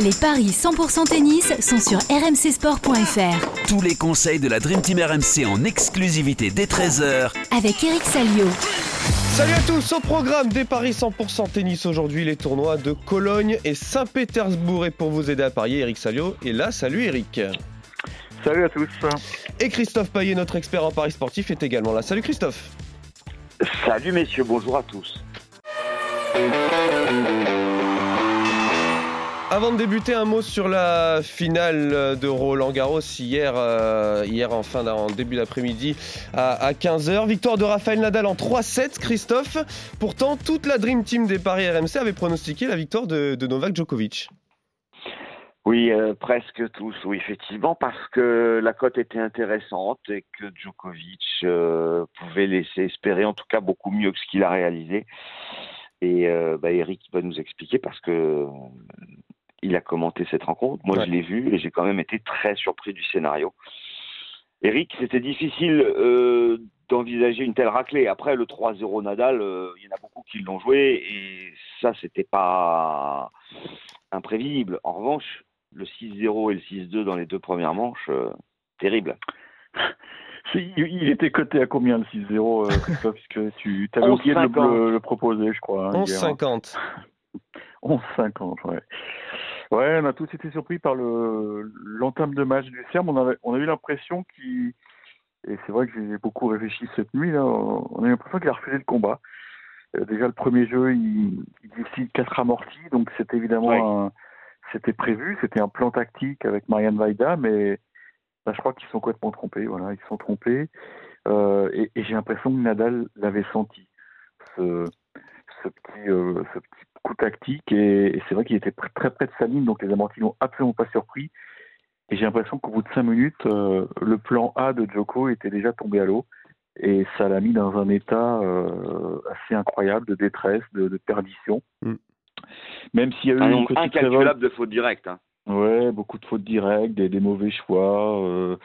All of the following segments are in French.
Les paris 100% tennis sont sur rmcsport.fr. Tous les conseils de la Dream Team RMC en exclusivité dès 13h Avec Eric Salio. Salut à tous, au programme des paris 100% tennis aujourd'hui, les tournois de Cologne et Saint-Pétersbourg. Et pour vous aider à parier, Eric Salio est là. Salut Eric. Salut à tous. Et Christophe Paillet, notre expert en paris sportif, est également là. Salut Christophe. Salut messieurs, bonjour à tous. Avant de débuter, un mot sur la finale de Roland Garros hier, euh, hier en, début d'après-midi à, 15h. Victoire de Rafael Nadal en 3-7, Christophe. Pourtant, toute la Dream Team des Paris RMC avait pronostiqué la victoire de, Novak Djokovic. Oui, euh, presque tous, oui, effectivement, parce que la cote était intéressante et que Djokovic euh, pouvait laisser espérer en tout cas beaucoup mieux que ce qu'il a réalisé. Et bah, Eric va nous expliquer parce que il a commenté cette rencontre. Moi, je l'ai vu et j'ai quand même été très surpris du scénario. Eric, c'était difficile euh, d'envisager une telle raclée. Après, le 3-0 Nadal, euh, il y en a beaucoup qui l'ont joué et ça, c'était pas imprévisible. En revanche, le 6-0 et le 6-2 dans les deux premières manches, euh, terrible. Il était coté à combien le 6-0, Christophe? Puisque tu avais oublié de le, proposer, je crois. 11-50. Hein, 11-50, ouais. Ouais, on a tous été surpris par le l'entame de match du Serbe. On, avait, on a eu l'impression qu'il, et c'est vrai que j'ai beaucoup réfléchi cette nuit, là, on a eu l'impression qu'il a refusé le combat. Euh, déjà, le premier jeu, il, il décide 4 amortis, donc c'était évidemment c'était prévu, c'était un plan tactique avec Marianne Vaida, mais bah, je crois qu'ils sont complètement trompés. Voilà, ils sont trompés. Euh, et, et j'ai l'impression que Nadal l'avait senti, ce, ce petit, euh, ce petit coup tactique et, c'est vrai qu'il était très près de sa ligne, donc les amortis n'ont absolument pas surpris. Et j'ai l'impression qu'au bout de cinq minutes, euh, le plan A de Joko était déjà tombé à l'eau et ça l'a mis dans un état euh, assez incroyable de détresse, de, perdition. Mm. Même s'il y a eu un incalculable de fautes directes. Hein. Ouais, beaucoup de fautes directes, des, des mauvais choix. Euh...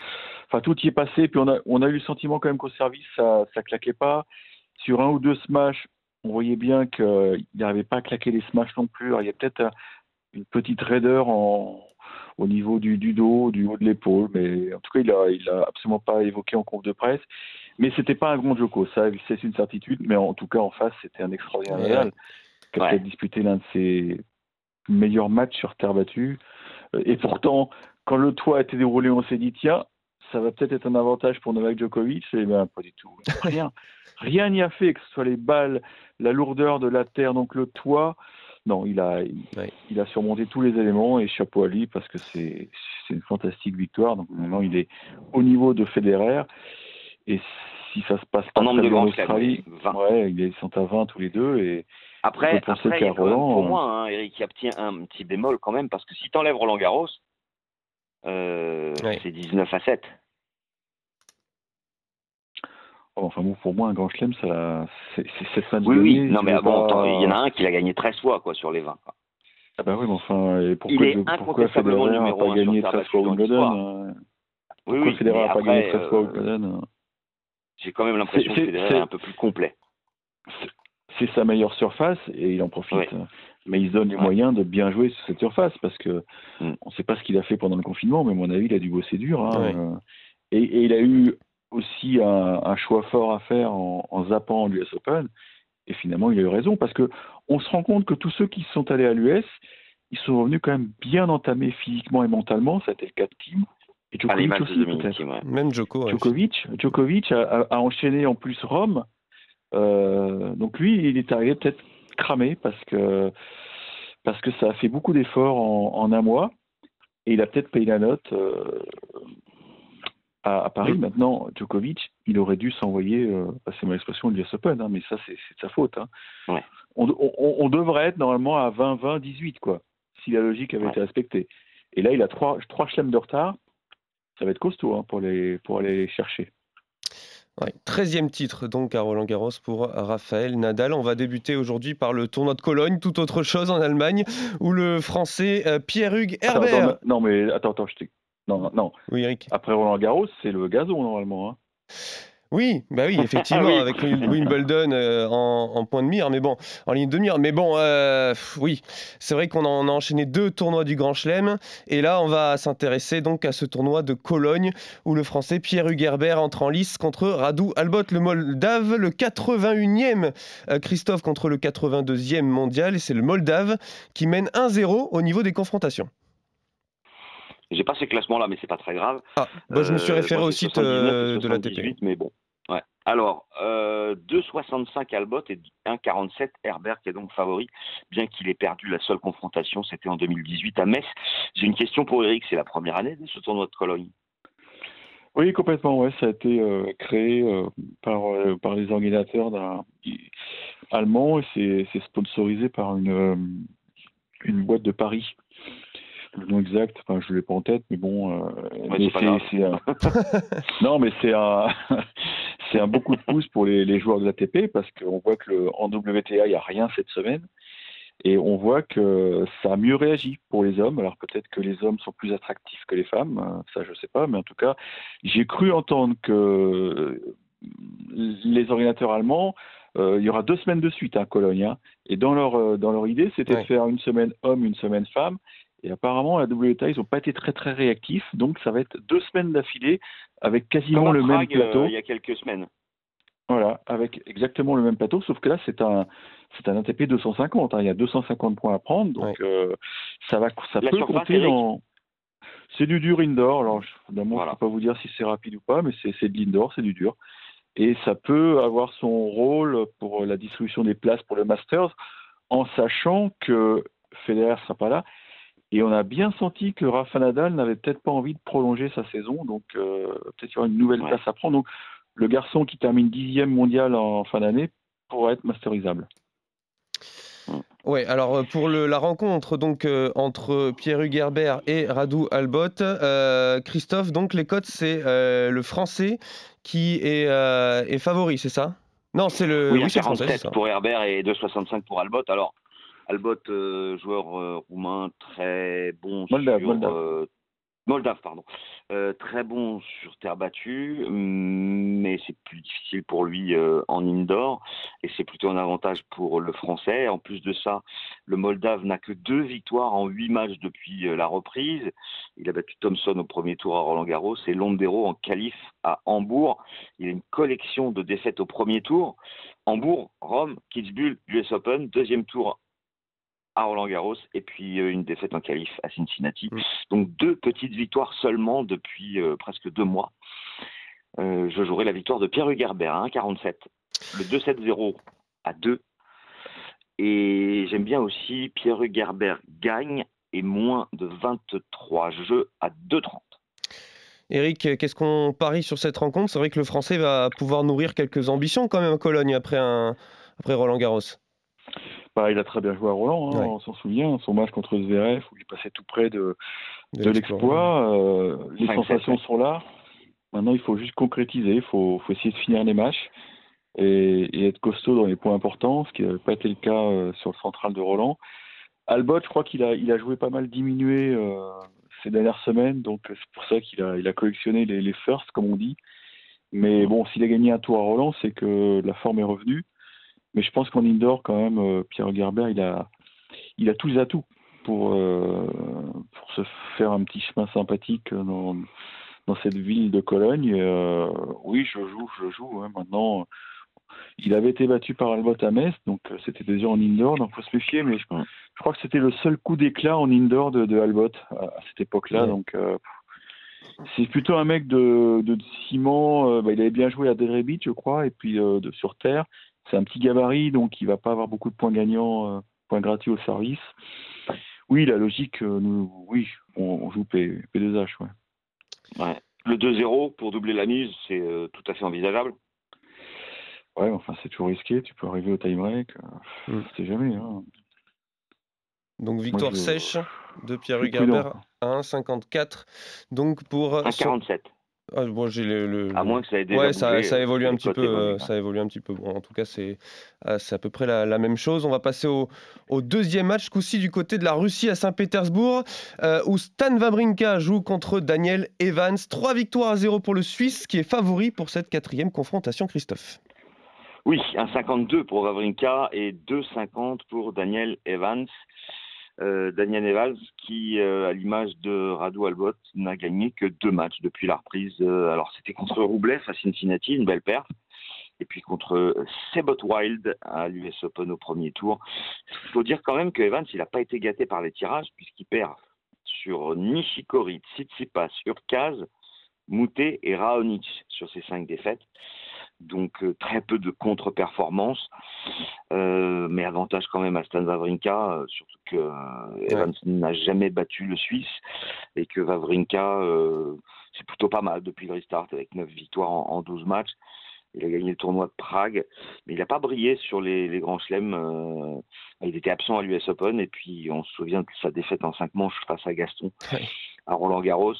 Enfin, tout y est passé. Puis on a, on a eu le sentiment quand même qu'au service, ça, ça claquait pas. Sur un ou deux smash, on voyait bien qu'il n'arrivait pas à claquer les smashs non plus. il y a peut-être une petite raideur au niveau du, dos, du haut de l'épaule, mais en tout cas, il n'a il a absolument pas évoqué en conf de presse. Mais c'était pas un grand Joko, ça, c'est une certitude, mais en tout cas, en face, c'était un extraordinaire qui a disputé l'un de ses meilleurs matchs sur terre battue. Et pourtant, quand le toit a été déroulé, on s'est dit, tiens, ça va peut-être être un avantage pour Novak Djokovic. Et bien, pas du tout. Rien. Rien n'y a fait, que ce soit les balles, la lourdeur de la terre, donc le toit. Non, il a, il, a surmonté tous les éléments et chapeau à lui parce que c'est une fantastique victoire. Donc maintenant, il est au niveau de Federer. Et si ça se passe pas en, en Australie, ouais, ils sont à 20 tous les deux. Et après, après Roland, pour moi, hein, Eric, il y a un petit bémol quand même parce que si tu enlèves Roland Garros, euh, c'est 19 à 7. Oh, enfin bon, pour moi, un grand chelem, ça, c'est ça. Oui, oui. Non, mais bon, il y en a un qui l'a gagné 13 fois, quoi, sur les 20. Ah bah oui, mais enfin, et pourquoi, il est pourquoi Federer n'a pas gagné 13 fois Wimbledon hein Oui, oui. Federer n'a pas gagné 13 fois Wimbledon J'ai quand même l'impression que Federer est un peu plus complet. C'est sa meilleure surface et il en profite. Mais il se donne les moyens de bien jouer sur cette surface parce que mm. on ne sait pas ce qu'il a fait pendant le confinement, mais à mon avis, il a dû bosser dur. Hein. Et, et, il a eu aussi un, choix fort à faire en, zappant l'US Open. Et finalement, il a eu raison parce que on se rend compte que tous ceux qui sont allés à l'US, ils sont revenus quand même bien entamés physiquement et mentalement. Ça a été le cas de Kim. Et Djokovic aussi, peut-être. Même Djoko, Djokovic, Djokovic a, enchaîné en plus Rome. Euh, donc lui, il est arrivé peut-être cramé parce que, parce que ça a fait beaucoup d'efforts en, un mois. Et il a peut-être payé la note. Euh, à, Paris. Maintenant, Djokovic, il aurait dû s'envoyer, euh, c'est mon expression, l'US Open, hein, mais ça, c'est de sa faute. Hein. On, devrait être normalement à 20, 20, 18, quoi, si la logique avait été respectée. Et là, il a trois, trois chelems de retard. Ça va être costaud hein, pour, les, pour aller les chercher. Ouais, 13e titre donc à Roland Garros pour Raphaël Nadal. On va débuter aujourd'hui par le tournoi de Cologne, tout autre chose en Allemagne, où le français euh, Pierre-Hugues Herbert. non, mais attends, attends, je non, non. Oui, Eric. Après Roland Garros, c'est le gazon normalement. Hein. Oui, bah oui, effectivement, Oui. avec Wim- Wimbledon euh, en, en point de mire, mais bon, en ligne de mire. Mais bon, euh, oui, c'est vrai qu'on a enchaîné deux tournois du Grand Chelem. Et là, on va s'intéresser donc à ce tournoi de Cologne, où le Français Pierre Hugerbert entre en lice contre Radu Albot, le Moldave, le 81e. euh, Christophe contre le 82e mondial. Et c'est le Moldave qui mène 1-0 au niveau des confrontations. J'ai pas ces classements-là, mais c'est pas très grave. Ah, bah, je me suis Euh, référé moi, au j'ai site 79 et euh, de l'ATP. 78, Mais bon. Ouais. Alors, euh, 2,65 Albot et 1,47 Herbert qui est donc favori, bien qu'il ait perdu la seule confrontation, c'était en 2018 à Metz. J'ai une question pour Eric, c'est la première année de ce tournoi de Cologne. Oui, complètement. Ouais, ça a été euh, créé euh, par, euh, par les organisateurs d'un allemand et c'est c'est sponsorisé par une, euh, une boîte de Paris. Le nom exact, enfin, je l'ai pas en tête, mais bon. euh, Ouais, mais c'est un... non, mais c'est un c'est un beaucoup de pouce pour les, les joueurs de l'ATP parce qu'on voit que le, en WTA il n'y a rien cette semaine. Et on voit que ça a mieux réagi pour les hommes. Alors peut-être que les hommes sont plus attractifs que les femmes, euh, ça je sais pas, mais en tout cas, j'ai cru entendre que euh, les ordinateurs allemands, euh, il y aura deux semaines de suite à Cologne. hein. et dans leur, euh, dans leur idée, c'était Ouais. de faire une semaine homme, une semaine femme. Et apparemment, à la WTA, ils n'ont pas été très très réactifs. Donc ça va être deux semaines d'affilée avec quasiment le même euh, plateau. il y a quelques semaines. Voilà, avec exactement le même plateau, sauf que là, c'est un, c'est un ATP 250. hein. Il y a 250 points à prendre, donc euh, ça va, ça La peut compter dans. C'est du dur indoor. Alors, je- évidemment, Voilà. je ne peux pas vous dire si c'est rapide ou pas, mais c'est, c'est de l'indoor, c'est du dur. Et ça peut avoir son rôle pour la distribution des places pour le Masters, en sachant que Federer sera pas là. Et on a bien senti que Rafa Nadal n'avait peut-être pas envie de prolonger sa saison, donc euh, peut-être qu'il y aura une nouvelle Ouais. place à prendre. Donc le garçon qui termine dixième mondial en fin d'année pourrait être masterisable. Ouais, alors euh, pour le- la rencontre donc euh, entre Pierre Hugerbert et Radu Albot, euh, Christophe, donc les cotes c'est euh, le français qui est, euh, est favori, c'est ça? Non, c'est le oui, le français, c'est 47 ça. pour Herbert et 2,65 pour Albot. Alors, Albot, euh, joueur euh, roumain, très bon Moldave, sur... Moldave. euh, Moldave, pardon. Euh, très bon sur terre battue, hum, mais c'est plus difficile pour lui euh, en indoor, et c'est plutôt un avantage pour le Français. En plus de ça, le Moldave n'a que deux victoires en huit matchs depuis euh, la reprise. Il a battu Thompson au premier tour à Roland-Garros et Londero en qualif à Hambourg. Il a une collection de défaites au premier tour. Hambourg, Rome, Kitzbühel, US Open, deuxième tour à Roland Garros et puis euh, une défaite en qualif à Cincinnati. Mm. Donc deux petites victoires seulement depuis euh, presque deux mois. Euh, je jouerai la victoire de Pierre Hugerbert à 1,47. Le 2-7-0 à 2. Et j'aime bien aussi Pierre Hugerbert gagne et moins de 23 jeux à 2,30. Eric, qu'est-ce qu'on parie sur cette rencontre? C'est vrai que le français va pouvoir nourrir quelques ambitions quand même à Cologne après, un, après Roland Garros. Bah, il a très bien joué à Roland, hein, Ouais. on s'en souvient, son match contre Zverev où il passait tout près de, De de l'exploit. euh, les 5-7, sensations sont là. Maintenant, il faut juste concrétiser, il faut, faut essayer de finir les matchs et, et être costaud dans les points importants, ce qui n'avait pas été le cas euh, sur le central de Roland. Albot, je crois qu'il a, il a joué pas mal diminué euh, ces dernières semaines, donc c'est pour ça qu'il a, il a collectionné les, les firsts, comme on dit. Mais bon, s'il a gagné un tour à Roland, c'est que la forme est revenue. Mais je pense qu'en indoor, quand même, euh, Pierre Gerber, il a, il a tous les atouts pour, euh, pour se faire un petit chemin sympathique dans, dans cette ville de Cologne. Euh, oui, je joue, je joue. hein. Maintenant, il avait été battu par Albot à Metz, donc c'était déjà en indoor, donc faut se méfier. Mais je, je crois que c'était le seul coup d'éclat en indoor de, de Albot à, à cette époque-là. Ouais. Donc euh, c'est plutôt un mec de, de ciment. euh, bah, il avait bien joué à Beach, je crois, et puis euh, de, sur terre. C'est un petit gabarit, donc il va pas avoir beaucoup de points gagnants, euh, points gratuits au service. Oui, la logique, euh, nous, oui, on, on joue P, P2H, ouais. Ouais. Le 2-0 pour doubler la mise, c'est euh, tout à fait envisageable. Ouais, enfin, c'est toujours risqué. Tu peux arriver au time-break. Euh, Mm. C'est jamais. Hein. Donc victoire je- sèche de Pierre prudent. à 1,54. Donc pour... euh, Un son- 47. Ah, bon, j'ai le, le- À moins que ça ait déjà Ouais, ça, bougé, ça euh, évolue un petit peu. euh, hein. ça évolue un petit peu. Bon, en tout cas, c'est c'est à peu près la, la même chose. On va passer au, au deuxième match, ce coup-ci du côté de la Russie à Saint-Pétersbourg, euh, où Stan Wawrinka joue contre Daniel Evans. Trois victoires à zéro pour le Suisse, qui est favori pour cette quatrième confrontation, Christophe. Oui, un 52 pour Wawrinka et 2,50 pour Daniel Evans. Euh, Daniel Evans qui, euh, à l'image de Radu Albot, n'a gagné que deux matchs depuis la reprise. Euh, alors c'était contre Roublev à Cincinnati, une belle perte. Et puis contre Sebot Wild à l'US Open au premier tour. Il faut dire quand même que Evans, il n'a pas été gâté par les tirages puisqu'il perd sur Nishikori, Tsitsipas, Urkaz, Moutet et Raonic sur ces cinq défaites. Donc euh, très peu de contre-performances, Euh, mais avantage quand même à Stan Wawrinka, euh, surtout que euh, Evans n'a jamais battu le Suisse et que Wawrinka, euh, c'est plutôt pas mal depuis le restart avec 9 victoires en, en 12 matchs. Il a gagné le tournoi de Prague, mais il n'a pas brillé sur les, les grands chelems. euh, il était absent à l'US Open et puis on se souvient de sa défaite en 5 manches face à Gaston Ouais. à Roland Garros.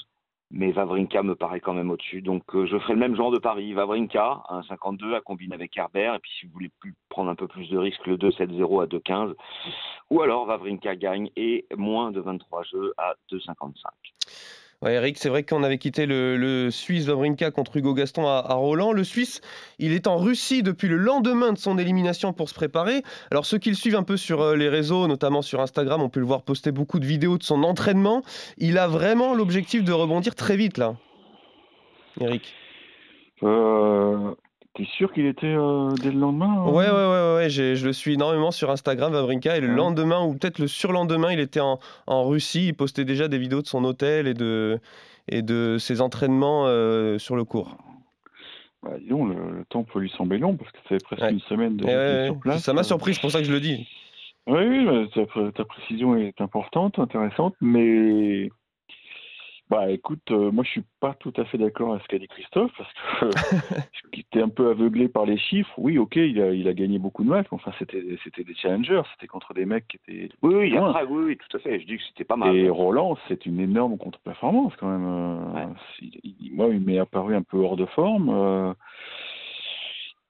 Mais Vavrinka me paraît quand même au-dessus. Donc euh, je ferai le même genre de pari. Vavrinka, un 52 à combiner avec Herbert. Et puis si vous voulez plus prendre un peu plus de risques, le 2-7-0 à 2-15. Ou alors Vavrinka gagne et moins de 23 jeux à 2,55. Eric, c'est vrai qu'on avait quitté le, Suisse Wawrinka contre Hugo Gaston à, Roland. Le Suisse, il est en Russie depuis le lendemain de son élimination pour se préparer. Alors ceux qui le suivent un peu sur euh, les réseaux, notamment sur Instagram, on peut le voir poster beaucoup de vidéos de son entraînement. Il a vraiment l'objectif de rebondir très vite là. Eric. Euh, T'es sûr qu'il était euh, dès le lendemain euh Ouais, ouais, ouais, ouais, je le suis énormément sur Instagram, Wawrinka, et le Ouais. lendemain, ou peut-être le surlendemain, il était en, en Russie, il postait déjà des vidéos de son hôtel et de, et de ses entraînements euh, sur le cours. Bah, dis donc, le, le temps peut lui sembler long parce que ça fait presque Ouais. une semaine de ouais, sur place. ça m'a Euh, surpris, c'est pour ça que je le dis. Oui, oui, bah, ta, ta précision est importante, intéressante, mais bah écoute, euh, moi je suis pas tout à fait d'accord avec ce qu'a dit Christophe parce que j'étais un peu aveuglé par les chiffres. Oui, ok, il a, il a gagné beaucoup de matchs, mais enfin c'était c'était des challengers, c'était contre des mecs qui étaient Oui, oui, après, oui, oui, tout à fait. Je dis que c'était pas mal. Et Roland, c'est une énorme contre-performance quand même. euh, Ouais. c'est- il- moi, il m'est apparu un peu hors de forme. euh,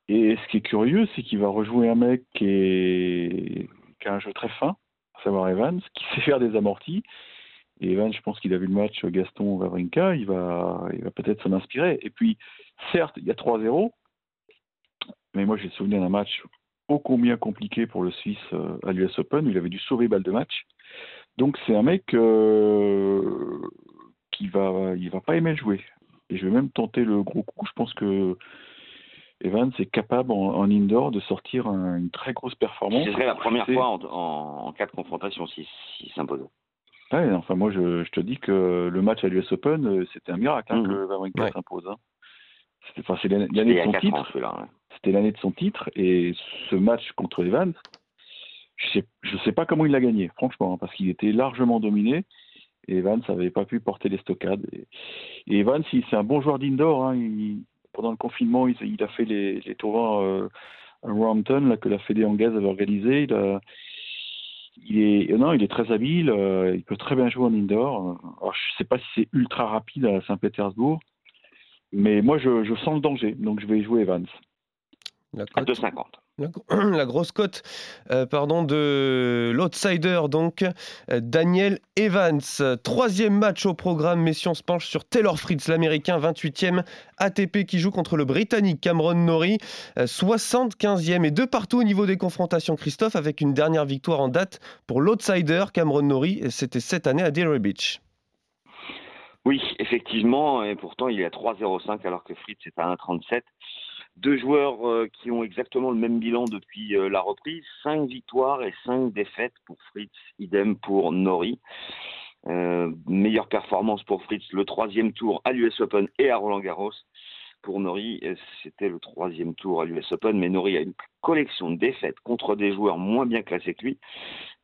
et ce qui est curieux, c'est qu'il va rejouer un mec qui, est- qui a un jeu très fin, à savoir Evans, qui sait faire des amortis. Et Evans, je pense qu'il a vu le match Gaston Wawrinka, il va, il va peut-être s'en inspirer. Et puis, certes, il y a 3-0, mais moi j'ai le souvenir d'un match ô combien compliqué pour le Suisse euh, à l'US Open, où il avait dû sauver balle de match. Donc c'est un mec euh, qui va, il va pas aimer le jouer. Et je vais même tenter le gros coup. Je pense que Evans est capable en, en indoor de sortir un- une très grosse performance. Ce serait la première fois en, en, en cas de confrontation s'il si, s'imposait. Ouais, enfin moi je, je te dis que le match à l'US Open, euh, c'était un miracle hein, Mhm. que Wawrinka Ouais. s'impose. hein. C'était, enfin, l'année, de son 4 ans, titre. ouais. C'était l'année de son titre et ce match contre Evans, je sais, je sais pas comment il l'a gagné, franchement, hein, parce qu'il était largement dominé et Evans n'avait pas pu porter les stockades. Et, et Evans, c'est un bon joueur d'indoor. il- pendant le confinement, il, il a fait les, les tournois euh, à Roehampton là, que la Fédé anglaise avait organisé. Il, a- il est, non, il est très habile. euh, il peut très bien jouer en indoor. Alors, je sais pas si c'est ultra rapide à Saint-Pétersbourg. Mais moi, je, je sens le danger, donc je vais jouer Evans. La À cote. 2,50. La, grosse cote euh, pardon, de l'outsider, donc euh, Daniel Evans. Troisième match au programme, messieurs, on se penche sur Taylor Fritz, l'américain 28e ATP qui joue contre le britannique Cameron Norrie, euh, 75e et deux partout au niveau des confrontations, Christophe, avec une dernière victoire en date pour l'outsider Cameron Norrie, c'était cette année à Delray Beach. Oui, effectivement, et pourtant il est à 3,05 alors que Fritz est à 1,37. Deux joueurs euh, qui ont exactement le même bilan depuis euh, la reprise, 5 victoires et 5 défaites pour Fritz, idem pour Nori. Euh, meilleure performance pour Fritz, le troisième tour à l'US Open et à Roland Garros. Pour Nori, c'était le troisième tour à l'US Open, mais Nori a une collection de défaites contre des joueurs moins bien classés que lui.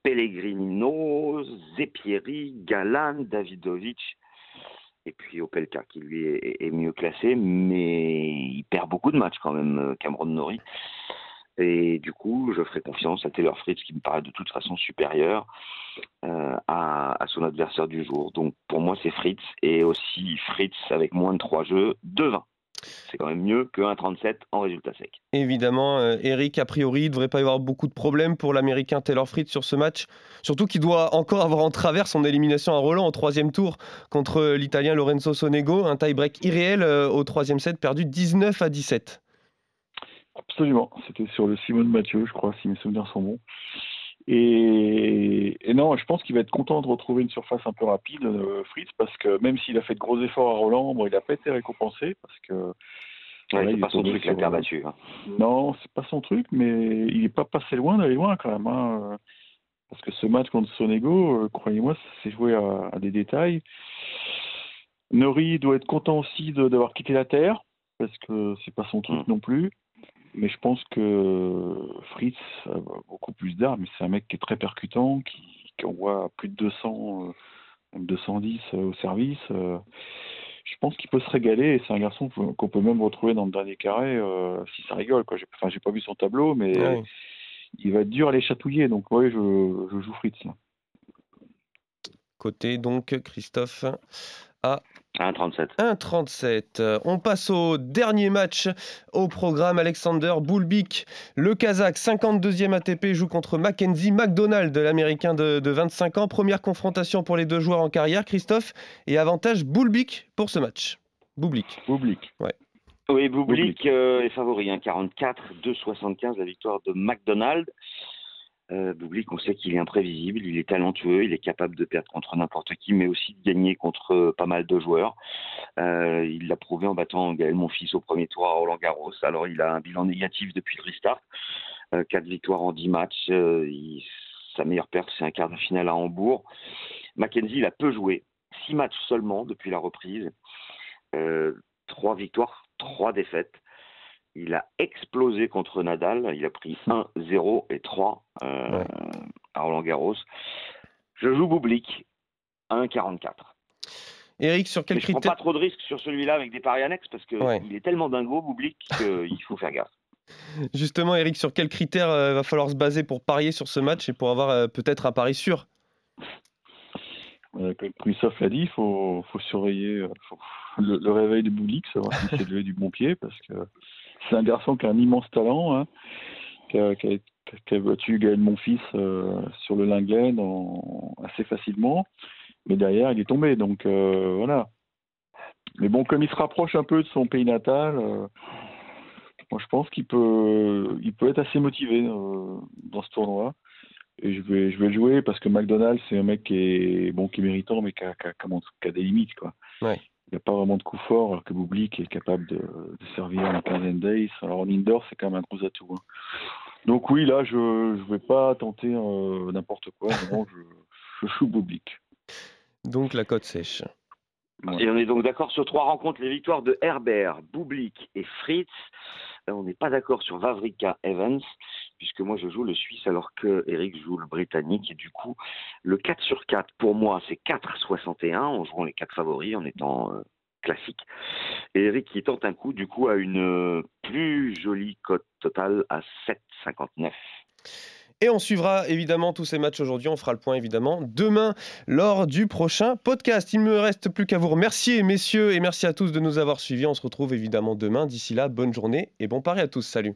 Pellegrino, Zepieri, Galan, Davidovic et puis Opelka qui lui est, mieux classé, mais il perd beaucoup de matchs quand même, euh, Cameron Nori. Et du coup, je ferai confiance à Taylor Fritz qui me paraît de toute façon supérieur euh, à, son adversaire du jour. Donc pour moi, c'est Fritz et aussi Fritz avec moins de 3 jeux, 2-20. C'est quand même mieux que 1,37 en résultat sec. Évidemment, euh, Eric, a priori, il ne devrait pas y avoir beaucoup de problèmes pour l'Américain Taylor Fritz sur ce match. Surtout qu'il doit encore avoir en travers son élimination à Roland au troisième tour contre l'Italien Lorenzo Sonego. Un tie-break irréel euh, au troisième set, perdu 19 à 17. Absolument. C'était sur le Simone Mathieu, je crois, si mes souvenirs sont bons. Et, non, je pense qu'il va être content de retrouver une surface un peu rapide, euh, Fritz, parce que même s'il a fait de gros efforts à Roland, bon, il n'a pas été récompensé parce que. Ouais, c'est pas son truc la terre battue. Hein. Non, c'est pas son truc, mais il n'est pas passé loin d'aller loin quand même. Hein. Parce que ce match contre Sonego, euh, croyez-moi, ça s'est joué à, des détails. Nori doit être content aussi d'avoir quitté la terre, parce que c'est pas son truc mm. non plus. Mais je pense que Fritz a beaucoup plus d'armes. C'est un mec qui est très percutant, qui, qui envoie plus de 200, 210 euh, euh, au service. Euh. Je pense qu'il peut se régaler et c'est un garçon qu'on peut même retrouver dans le dernier carré si ça rigole. Quoi. J'ai, enfin, j'ai pas vu son tableau, mais il va être dur à les chatouiller. Donc, oui, je, je joue Fritz. Côté donc Christophe à 1,37. 1,37. On passe au dernier match au programme. Alexander Boulbik, le Kazakh, 52e ATP, joue contre Mackenzie McDonald, l'Américain de, 25 ans. Première confrontation pour les deux joueurs en carrière, Christophe, et avantage Boulbik pour ce match. Boublik. Boublik. Ouais. Oui, Boublik euh, est favori, 44, hein, 2,75 la victoire de McDonald. Euh, Boublik, on sait qu'il est imprévisible, il est talentueux, il est capable de perdre contre n'importe qui, mais aussi de gagner contre euh, pas mal de joueurs. Euh, il l'a prouvé en battant Gaël Monfils au premier tour à Roland Garros. Alors il a un bilan négatif depuis le restart, euh, quatre victoires en 10 matchs. sa meilleure perte, c'est un quart de finale à Hambourg. Mackenzie, il a peu joué, six matchs seulement depuis la reprise, trois victoires, trois défaites. Il a explosé contre Nadal. Il a pris 1, 0 et 3 euh, à Roland Garros. Je joue Boublik, 1,44. Eric, sur quel critère Je prends pas trop de risques sur celui-là avec des paris annexes parce qu'il il est tellement dingo, Boublik, qu'il faut faire gaffe. Justement, Eric, sur quels critères euh, va falloir se baser pour parier sur ce match et pour avoir euh, peut-être un pari sûr? Comme Christophe l'a dit, il faut, surveiller le, réveil de Boublik, savoir si c'est levé du bon pied, parce que c'est un garçon qui a un immense talent, hein, qui, a, qui, battu Gaël Monfils euh, sur le Linglen assez facilement. Mais derrière, il est tombé. Donc euh, voilà. Mais bon, comme il se rapproche un peu de son pays natal, euh, moi je pense qu'il peut, il peut être assez motivé dans ce tournoi. Et je vais, je vais le jouer parce que McDonald's, c'est un mec qui est, bon, qui est méritant, mais qui a, qui a des limites. Quoi. Il n'y a pas vraiment de coup fort, alors que Boublik est capable de, servir en 15 days. Alors en indoor, c'est quand même un gros atout. Hein. Donc oui, là, je ne vais pas tenter euh, n'importe quoi. Non, je, je joue Boublik. Donc la cote sèche. Et on est donc d'accord sur trois rencontres, les victoires de Herbert, Boublik et Fritz. Euh, on n'est pas d'accord sur Vavrika Evans, puisque moi je joue le Suisse alors que Eric joue le Britannique. Et du coup, le 4 sur 4, pour moi, c'est 4,61 en jouant les quatre favoris, en étant euh, classique. Et Eric qui tente un coup, du coup, à une euh, plus jolie cote totale à 7,59. Et on suivra évidemment tous ces matchs aujourd'hui. On fera le point évidemment demain lors du prochain podcast. Il ne me reste plus qu'à vous remercier, messieurs, et merci à tous de nous avoir suivis. On se retrouve évidemment demain. D'ici là, bonne journée et bon pari à tous. Salut.